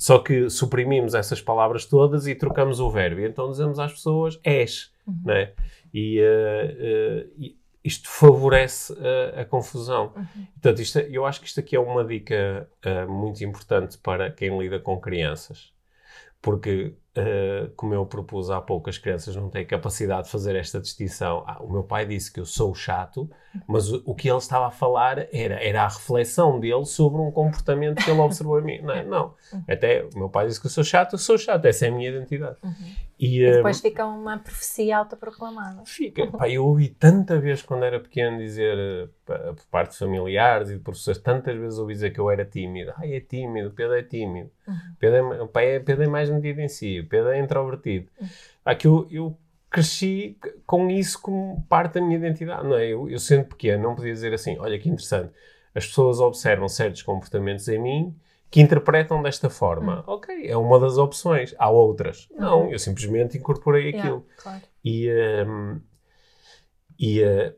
só que suprimimos essas palavras todas e trocamos o verbo. E então dizemos às pessoas és, não é? E, eh, eh, e isto favorece a, a confusão. Portanto, isto, é- eu acho que isto aqui é uma dica eh, muito importante para quem lida com crianças. Porque, eh, como eu propus há pouco, as crianças não têm capacidade de fazer esta distinção. Ah, o meu pai disse que eu sou chato, mas o, o que ele estava a falar era, era a reflexão dele sobre um comportamento que ele observou em mim. Não, é? não. Até o meu pai disse que eu sou chato, eu sou chato, essa é a minha identidade. E, E eh, depois fica uma profecia autoproclamada. Fica. Pá, eu ouvi tanta vez quando era pequeno dizer, eh, por parte de familiares e de professores, tantas vezes ouvi dizer que eu era tímido. Ai, é tímido, Pedro é tímido. Pedro é, ma- pá, é, Pedro é mais metido em si, Pedro é introvertido. Pá, que eu, eu cresci com isso como parte da minha identidade, não é? Eu, eu sendo pequeno não podia dizer assim, olha que interessante, as pessoas observam certos comportamentos em mim que interpretam desta forma. Ok, é uma das opções. Há outras. Não, eu simplesmente incorporei aquilo. Yeah, claro. E, ehm, e, eh,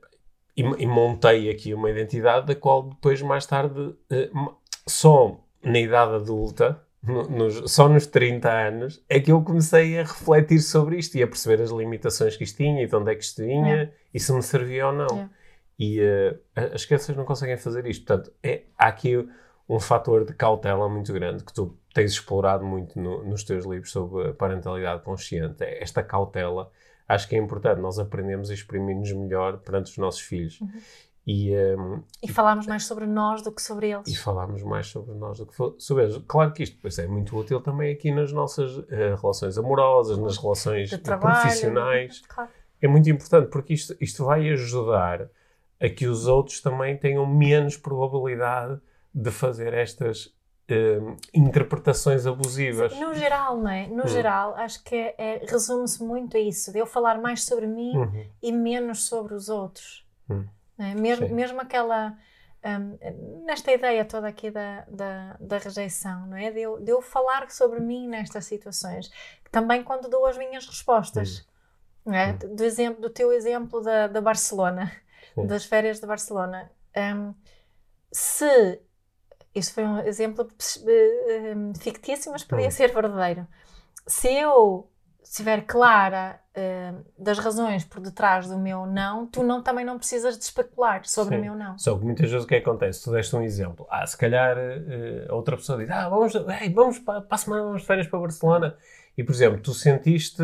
e, e montei aqui uma identidade da qual depois, mais tarde, ma- só na idade adulta, no- nos- só nos 30 anos, é que eu comecei a refletir sobre isto e a perceber as limitações que isto tinha e de onde é que isto vinha Yeah. e se me servia ou não. Yeah. E a- as crianças não conseguem fazer isto. Portanto, é, há aqui um fator de cautela muito grande que tu tens explorado muito no- nos teus livros sobre a parentalidade consciente. É Esta cautela acho que é importante. Nós aprendemos a exprimir-nos melhor perante os nossos filhos. E, ehm, E falámos mais sobre nós do que sobre eles. e falámos mais sobre nós do que sobre eles. Claro que isto depois é muito útil também aqui nas nossas eh, relações amorosas, nas relações trabalho. profissionais. Claro. É muito importante porque isto, isto vai ajudar a que os outros também tenham menos probabilidade de fazer estas hum, interpretações abusivas. No geral, não é? No geral, acho que é, é- resume-se muito a isso, de eu falar mais sobre mim Uhum. e menos sobre os outros. Hum. Não é? mesmo, Sim. mesmo aquela. hum, nesta ideia toda aqui da, da, da rejeição, não é? De eu, de eu falar sobre mim nestas situações. Também quando dou as minhas respostas. Não é? do, exemplo, do teu exemplo da, da Barcelona, Sim. das férias de Barcelona. Hum, se. Isso foi um exemplo eh, hum, fictício, mas podia Hum. ser verdadeiro. Se eu estiver clara eh, das razões por detrás do meu não, tu não, também não precisas de especular sobre Sim. o meu não. Só que muitas vezes o que acontece? Tu deste um exemplo. Ah, se calhar a outra pessoa diz: Ah, vamos, ei, vamos para, para a semana, vamos de férias para Barcelona. E, por exemplo, tu sentiste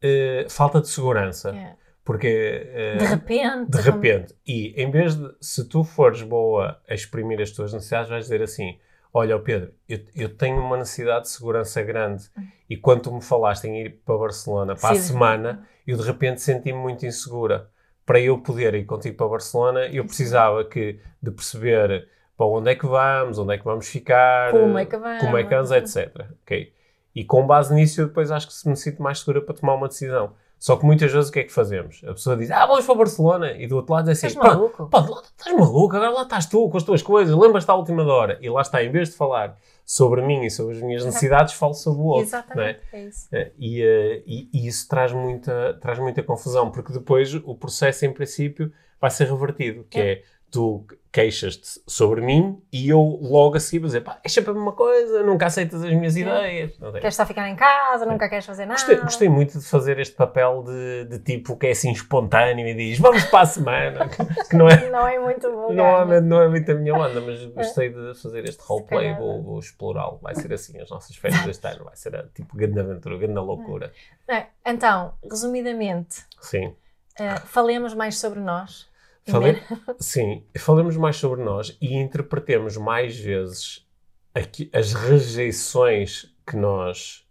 eh, falta de segurança. É. Porque. De repente. de repente. E em vez de, se tu fores boa a exprimir as tuas necessidades, vais dizer assim: Olha, Pedro, eu, eu tenho uma necessidade de segurança grande e quando tu me falaste em ir para Barcelona para a Sim. semana, eu de repente senti-me muito insegura. Para eu poder ir contigo para Barcelona, eu precisava que, de perceber para onde é que vamos, onde é que vamos ficar, Como é que vamos. como é que vamos, etc. Ok? E com base nisso, eu depois acho que me sinto mais segura para tomar uma decisão. Só que muitas vezes o que é que fazemos? A pessoa diz, ah, vamos para Barcelona. E do outro lado diz assim, Estás maluco? pá, lá estás maluco, agora lá estás tu com as tuas coisas, lembras-te à última hora. E lá está, em vez de falar sobre mim e sobre as minhas necessidades, falo sobre o outro. é? Exatamente, é isso. Eh, E, eh, e- e isso traz muita, traz muita confusão, porque depois o processo, em princípio, vai ser revertido, que é, tu queixas-te sobre mim e eu logo assim vou dizer, pá, é sempre a mesma coisa, nunca aceitas as minhas ideias. Não tem- Queres só ficar em casa, nunca queres fazer nada. Gostei, gostei muito de fazer este papel de, de tipo que é assim espontâneo e diz, vamos para a semana, que não é, Não é muito vulgar. Normalmente não é muito a minha onda, mas gostei de fazer este roleplay, vou, vou explorá-lo. Vai ser assim, as nossas férias deste ano, vai ser a, tipo grande aventura, grande loucura. É, Então, resumidamente, Sim. eh, falemos mais sobre nós. Fale... Sim, falemos mais sobre nós e interpretemos mais vezes aqui- as rejeições que nós.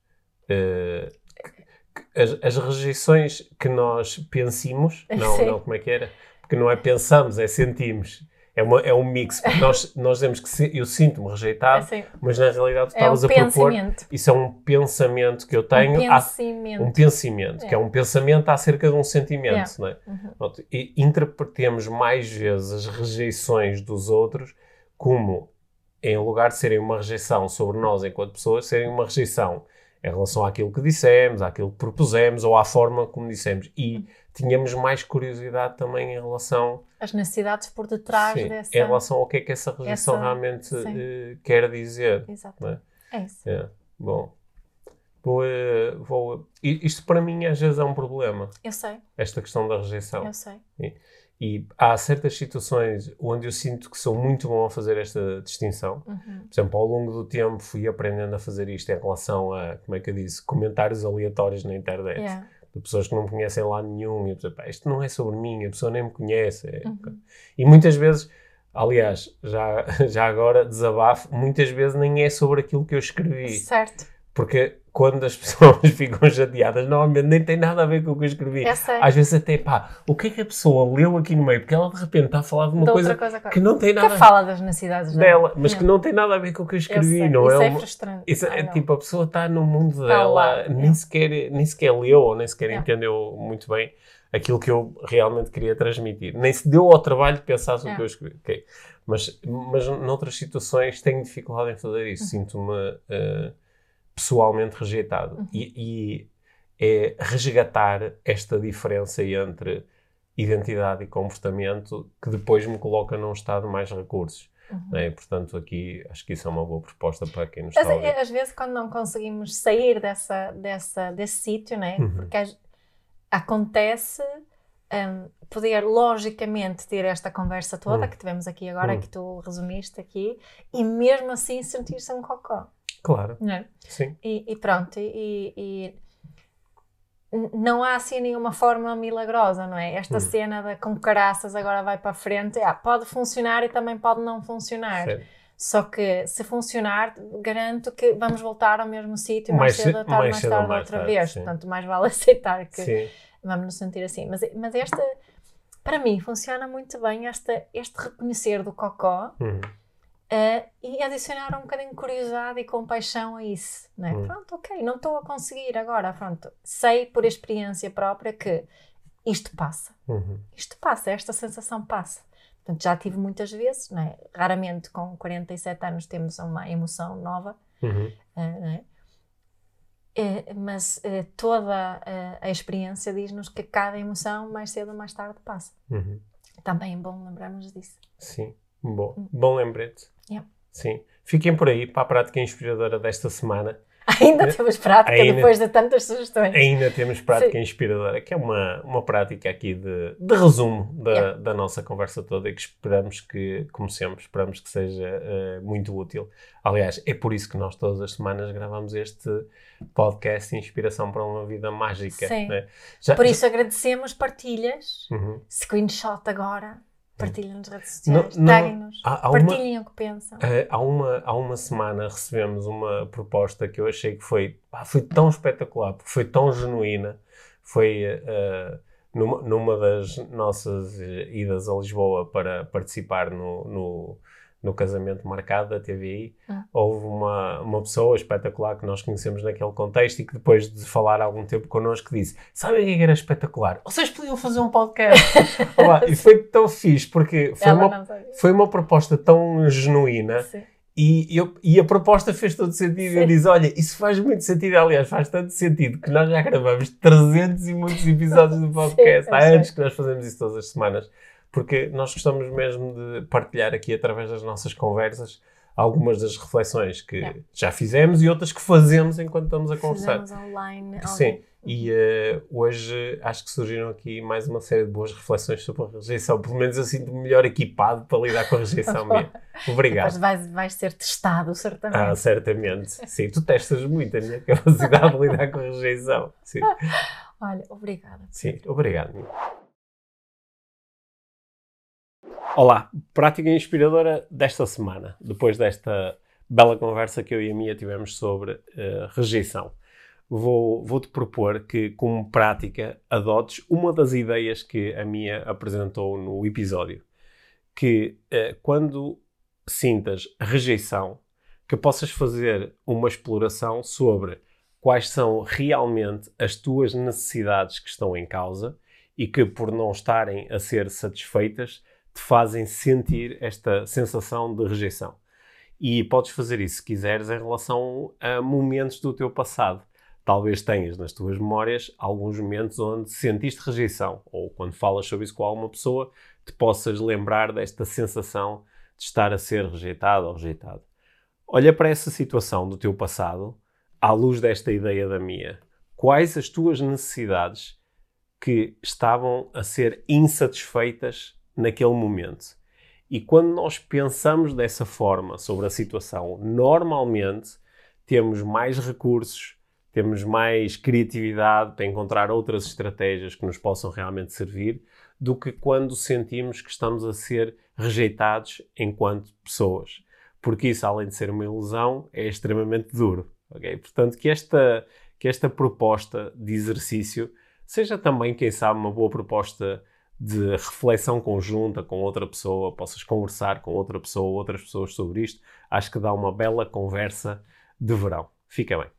que- as, as rejeições que nós pensemos, não, Sim. não, como é que era? Porque não é pensamos, é sentimos. É, uma, é um mix. Porque nós, nós dizemos que se- eu sinto-me rejeitado, Assim, mas na realidade tu é estavas a propor. Isso é um pensamento que eu tenho. um pensamento. um pensamento, É. que é um pensamento acerca de um sentimento, É. não é? Uhum. Pronto, e interpretemos mais vezes as rejeições dos outros como, em lugar de serem uma rejeição sobre nós enquanto pessoas, serem uma rejeição em relação àquilo que dissemos, àquilo que propusemos ou à forma como dissemos. E tínhamos mais curiosidade também em relação, As necessidades por detrás sim, dessa. em relação ao que é que essa rejeição essa- realmente eh, quer dizer. Exato. é? É isso. É, bom. Vou, eh, vou, isto para mim às vezes é um problema, Eu sei, esta questão da rejeição. eu sei. E há certas situações onde eu sinto que sou muito bom a fazer esta distinção. Uhum. Por exemplo, ao longo do tempo fui aprendendo a fazer isto em relação a, como é que eu disse, comentários aleatórios na internet. Yeah. De pessoas que não me conhecem lá nenhum. E penso, "Pá, isto não é sobre mim, a pessoa nem me conhece. É- Uhum. E muitas vezes, aliás, já, já agora desabafo, muitas vezes nem é sobre aquilo que eu escrevi. Certo. Porque quando as pessoas ficam chateadas, normalmente nem tem nada a ver com o que eu escrevi. Eu. Às vezes até, pá, o que é que a pessoa leu aqui no meio? Porque ela de repente está a falar de uma De coisa, coisa que não tem nada Que fala das necessidades dela, mas que Não. não tem nada a ver com o que eu Eu escrevi, sei. não Isso é? é frustrante. isso é Ai, não. tipo, a pessoa está no mundo dela, lá, nem, é. sequer, nem sequer leu ou nem sequer É. entendeu muito bem aquilo que eu realmente queria transmitir. Nem se deu ao trabalho de pensar sobre o É. que eu escrevi. Ok. Mas, mas noutras situações tenho dificuldade em fazer isso. Uhum. Sinto-me eh, pessoalmente rejeitado. Uhum. E, e é resgatar esta diferença entre identidade e comportamento que depois me coloca num estado mais recursos. Uhum. né? Portanto, aqui acho que isso é uma boa proposta para quem nos Às, está a ouvir. às vezes, quando não conseguimos sair dessa, dessa, desse sítio, né? Uhum. porque às- acontece hum, poder logicamente ter esta conversa toda Hum. que tivemos aqui agora, Hum. que tu resumiste aqui, e mesmo assim sentir-se um cocó. Claro, Não é? sim. E, e pronto, e, e não há assim nenhuma forma milagrosa, não é? Esta Hum. cena da com caraças agora vai para a frente, ah, pode funcionar e também pode não funcionar. Só que se funcionar, garanto que vamos voltar ao mesmo sítio mais, Mais cedo ce- ou tarde, mais cedo tarde mais outra tarde, vez. sim. Portanto, mais vale aceitar que Sim. vamos nos sentir assim. Mas, mas esta, para mim, funciona muito bem esta, este reconhecer do cocó Uhum. Eh, e adicionar um bocadinho de curiosidade e compaixão a isso. Não é? Hum. Pronto, ok, não estou a conseguir agora. Pronto, sei por experiência própria que isto passa. Uhum. Isto passa, esta sensação passa. Portanto, já tive muitas vezes, não é? raramente com 47 anos temos uma emoção nova, Uhum. eh, não é? Eh, mas toda a experiência diz-nos que cada emoção, mais cedo ou mais tarde, passa. Uhum. Também é bom lembrarmos disso. Sim. Bom, bom lembrete. Yeah. Sim. Fiquem por aí para a prática inspiradora desta semana. Ainda temos prática Ainda- depois de tantas sugestões. Ainda temos prática Sim. inspiradora, que é uma, uma prática aqui de, de resumo da, Yeah. da nossa conversa toda e que esperamos que, como sempre, esperamos que seja eh, muito útil. Aliás, é por isso que nós todas as semanas gravamos este podcast Inspiração para uma Vida Mágica. Sim. né? Já- Por isso agradecemos partilhas, Uhum. screenshot agora, partilhem nas redes sociais, taguem-nos, partilhem o que pensam. Eh, há, uma, há uma semana recebemos uma proposta que eu achei que foi, pá, foi tão espetacular, porque foi tão genuína. Foi eh, numa, numa das nossas eh, idas a Lisboa para participar no, no, no casamento marcado da TVI. Hum. Houve uma, uma pessoa espetacular que nós conhecemos naquele contexto e que depois de falar algum tempo connosco disse: Sabem o que é era espetacular? Vocês podiam fazer um podcast. Olá, e foi tão fixe, porque foi Ela uma foi uma proposta tão genuína Sim. e, eu- e a proposta fez todo sentido. Eu Sim. disse: Olha, isso faz muito sentido. Aliás, faz tanto sentido que nós já gravamos 300 e muitos episódios do podcast. Sim, eu Há anos que nós fazemos isso todas as semanas, porque nós gostamos mesmo de partilhar aqui através das nossas conversas algumas das reflexões que Yeah. já fizemos e outras que fazemos enquanto estamos a conversar. Fizemos online. Sim, online. e eh, hoje acho que surgiram aqui mais uma série de boas reflexões sobre a rejeição. Pelo menos eu sinto-me melhor equipado para lidar com a rejeição minha. Obrigado. Depois vais, vais ser testado, certamente. Ah, certamente. Sim, tu testas muito a minha capacidade de lidar com a rejeição. Sim, Olha, obrigada. sim. obrigado. Olá, prática inspiradora desta semana, depois desta bela conversa que eu e a Mia tivemos sobre eh, rejeição. vou, vou-te propor que, como prática, adotes uma das ideias que a minha apresentou no episódio. Que eh, quando sintas rejeição, que possas fazer uma exploração sobre quais são realmente as tuas necessidades que estão em causa e que, por não estarem a ser satisfeitas, te fazem sentir esta sensação de rejeição. E podes fazer isso, se quiseres, em relação a momentos do teu passado. Talvez tenhas nas tuas memórias alguns momentos onde sentiste rejeição, ou quando falas sobre isso com alguma pessoa, te possas lembrar desta sensação de estar a ser rejeitado ou rejeitado. Olha para essa situação do teu passado à luz desta ideia da minha. Quais as tuas necessidades que estavam a ser insatisfeitas naquele momento? E quando nós pensamos dessa forma sobre a situação, normalmente temos mais recursos, temos mais criatividade para encontrar outras estratégias que nos possam realmente servir do que quando sentimos que estamos a ser rejeitados enquanto pessoas. Porque isso, além de ser uma ilusão, é extremamente duro. Okay? Portanto, que esta, que esta proposta de exercício seja também, quem sabe, uma boa proposta de reflexão conjunta com outra pessoa, possas conversar com outra pessoa, outras pessoas sobre isto. Acho que dá uma bela conversa de verão. Fica bem.